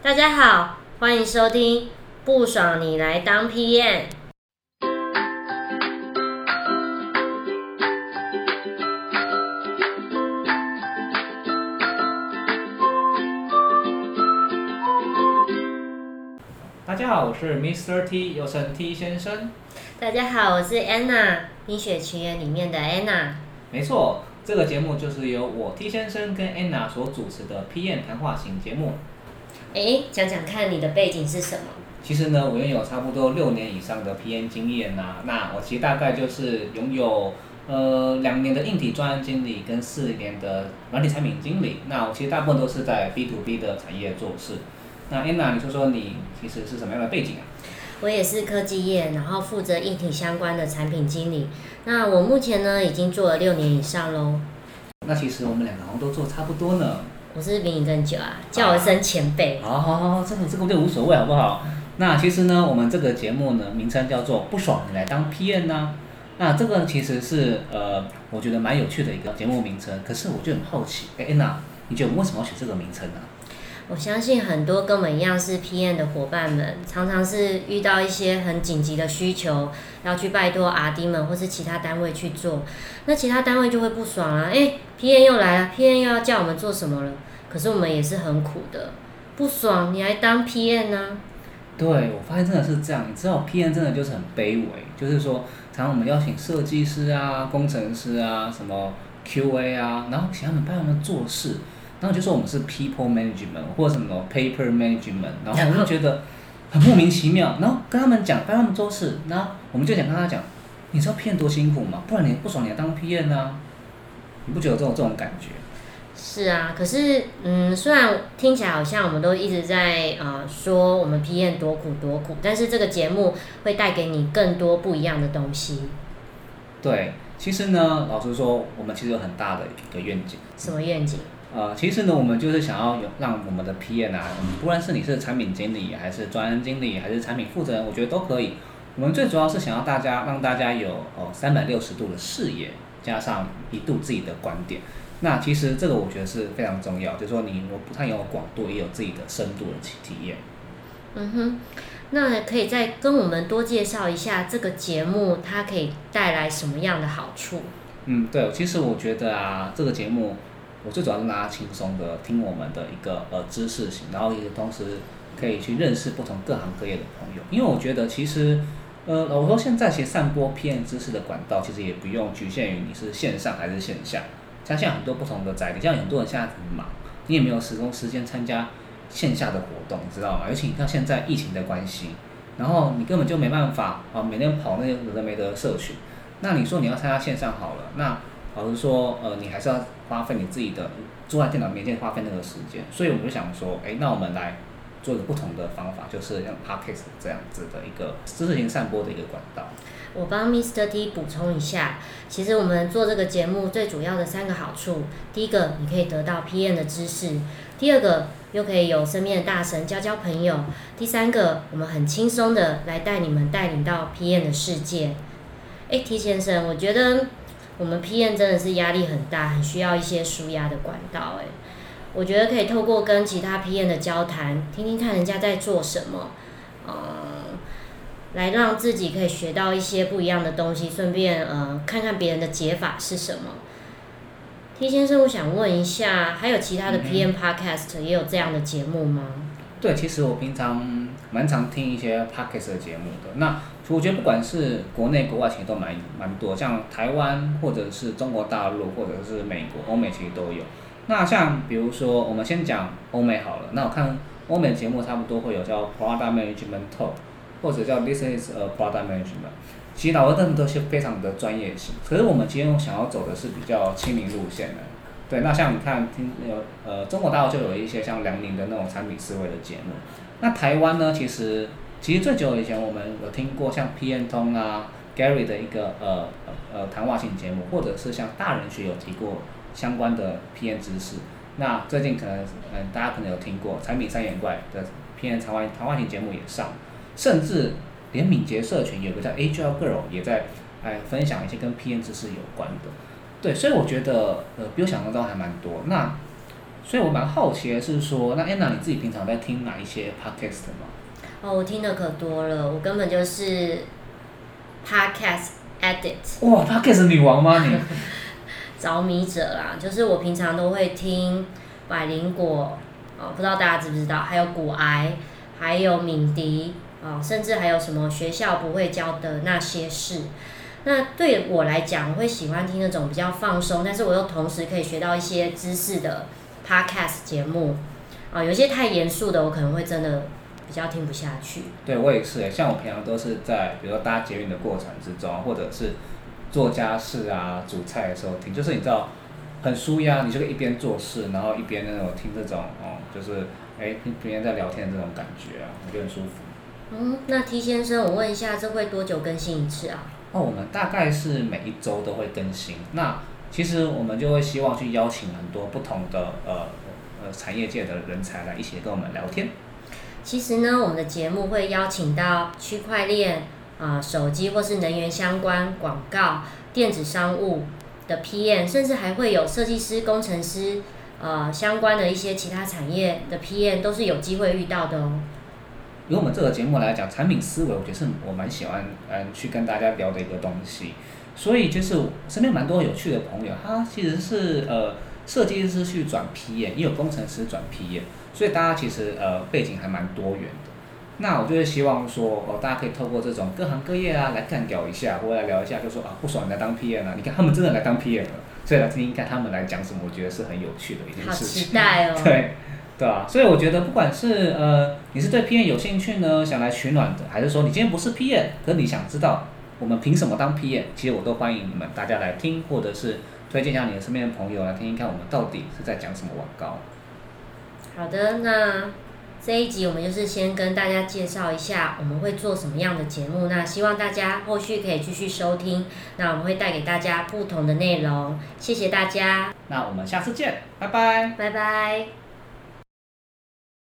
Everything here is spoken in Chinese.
大家好，欢迎收听不爽你来当 PM。大家好，我是 Mr. T，又称 T 先生。大家好，我是 Anna，《冰雪奇缘》里面的 Anna。没错，这个节目就是由我 T 先生跟 Anna 所主持的 PM 谈话型节目。哎，讲讲看你的背景是什么？其实呢，我拥有差不多六年以上的 PM 经验呐、那我其实大概就是拥有呃两年的硬体专案经理跟四年的软体产品经理。那我其实大部分都是在 B to B 的产业做事。那 Anna，你说说你其实是什么样的背景啊？我也是科技业，然后负责硬体相关的产品经理。那我目前呢，已经做了六年以上喽。那其实我们两个好像都做差不多呢。我是比你更久啊，叫我一声前辈。好好好，这个这个就无所谓，好不好？那其实呢，我们这个节目呢，名称叫做“不爽你来当 P N” 呢、那这个其实是呃，我觉得蛮有趣的一个节目名称。可是我就很好奇，哎、安娜，你觉得我为什么要取这个名称呢、我相信很多跟我们一样是 PM 的伙伴们，常常是遇到一些很紧急的需求，要去拜托 RD 们或是其他单位去做，那其他单位就会不爽啊，哎，PM 又来了，PM 又要叫我们做什么了？可是我们也是很苦的，不爽你还当 PM 呢、对，我发现真的是这样。你知道 PM 真的就是很卑微，就是说，常常我们邀请设计师啊、工程师啊、什么 QA 啊，然后请他们帮我们做事，然后就说我们是 people management 或什么 paper management，然后我就觉得很莫名其妙。然后跟他们讲，帮他们做事，然后我们就想跟他讲，你知道 PM 多辛苦吗？不然你不爽你要当 PM 啊？你不觉得有这种这种感觉？是啊，可是嗯，虽然听起来好像我们都一直在呃说我们 PM 多苦多苦，但是这个节目会带给你更多不一样的东西。对，其实呢，老实说，我们其实有很大的一个愿景。什么愿景？呃，其实呢，我们就是想要有让我们的 PM 啊，不论是你是产品经理，还是专案经理，还是产品负责人，我觉得都可以。我们最主要是想要大家让大家有哦三百六十度的视野，加上一度自己的观点。那其实这个我觉得是非常重要，就是说你我不但有广度，也有自己的深度的体体验。嗯哼，那可以再跟我们多介绍一下这个节目，它可以带来什么样的好处？嗯，对，其实我觉得啊，这个节目我最主要是让大家轻松的听我们的一个呃知识型，然后也同时可以去认识不同各行各业的朋友。因为我觉得其实呃，我说现在其实散播 PM 知识的管道，其实也不用局限于你是线上还是线下，像现在很多不同的载体，像很多人现在很忙，你也没有时空时间参加线下的活动，你知道吗？尤其你看现在疫情的关系，然后你根本就没办法啊，每天跑那些有的没的社群。那你说你要参加线上好了，那老实说，呃，你还是要花费你自己的坐在电脑面前花费那个时间。所以我们就想说，哎，那我们来做个不同的方法，就是像 podcast 这样子的一个知识型散播的一个管道。我帮 Mr. T 补充一下，其实我们做这个节目最主要的三个好处，第一个你可以得到 PM 的知识，第二个又可以有身边的大神交交朋友，第三个我们很轻松的来带你们带领到 PM 的世界。哎，T 先生，我觉得我们 PM 真的是压力很大，很需要一些舒压的管道。哎，我觉得可以透过跟其他 PM 的交谈，听听看人家在做什么，嗯。来让自己可以学到一些不一样的东西，顺便呃看看别人的解法是什么。T 先生，我想问一下，还有其他的 PM Podcast 也有这样的节目吗？对，其实我平常蛮常听一些 podcast 的节目的。那我觉得不管是国内国外，其实都蛮蛮多，像台湾或者是中国大陆或者是美国、欧美其实都有。那像比如说，我们先讲欧美好了。那我看欧美节目差不多会有叫 Product Management Talk，或者叫 This is a Product Management。其实老师们都是非常的专业性，可是我们今天想要走的是比较亲民路线的。对，那像你看，听有呃中国大陆就有一些像梁宁的那种产品思维的节目。那台湾呢，其实其实最久以前我们有听过像 PN 通啊 Gary 的一个呃呃谈话性节目，或者是像大人学有提过相关的 PN 知识。那最近可能嗯大家可能有听过产品三眼怪的 PN 谈话谈话性节目也上，甚至连敏捷社群有个叫 Agile Girl 也在哎分享一些跟 PN 知识有关的。对，所以我觉得呃比我想象中还蛮多。那所以我蛮好奇的是说，那 Anna 你自己平常在听哪一些 podcast 吗？哦，我听的可多了，我根本就是 podcast addict 哇，podcast 女王吗你？着迷者啦，就是我平常都会听百灵果，哦，不知道大家知不知道，还有骨癌，还有敏迪，哦，甚至还有什么学校不会教的那些事。那对我来讲，我会喜欢听那种比较放松，但是我又同时可以学到一些知识的 podcast 节目。啊，有些太严肃的，我可能会真的比较听不下去。对我也是诶，像我平常都是在比如说搭捷运的过程之中，或者是做家事啊、煮菜的时候听，就是你知道很舒压，你就可以一边做事，然后一边那种听这种哦，就是哎听别人在聊天的这种感觉啊，我觉得很舒服。嗯，那 T 先生，我问一下，这会多久更新一次啊？哦，我们大概是每一周都会更新。那其实我们就会希望去邀请很多不同的呃呃产业界的人才来一起跟我们聊天。其实呢，我们的节目会邀请到区块链啊、手机或是能源相关、广告、电子商务的 PM，甚至还会有设计师、工程师呃相关的一些其他产业的 PM 都是有机会遇到的哦。以我们这个节目来讲，产品思维，我觉得是我蛮喜欢嗯去跟大家聊的一个东西。所以就是身边蛮多有趣的朋友，他其实是呃设计师去转 PM，也有工程师转 PM，所以大家其实呃背景还蛮多元的。那我就是希望说，哦，大家可以透过这种各行各业啊来干掉一下，或者来聊一下，就说啊不爽你来当 PM 啊，你看他们真的来当 PM 了，所以来听听看他们来讲什么，我觉得是很有趣的一件事情。期待哦！对，对啊，所以我觉得不管是呃你是对 PM 有兴趣呢，想来取暖的，还是说你今天不是 PM，可是你想知道我们凭什么当 PM，其实我都欢迎你们大家来听，或者是推荐一下你的身边的朋友来听听看我们到底是在讲什么广告。好的，那这一集我们就是先跟大家介绍一下我们会做什么样的节目。那希望大家后续可以继续收听，那我们会带给大家不同的内容。谢谢大家，那我们下次见，拜拜。拜拜。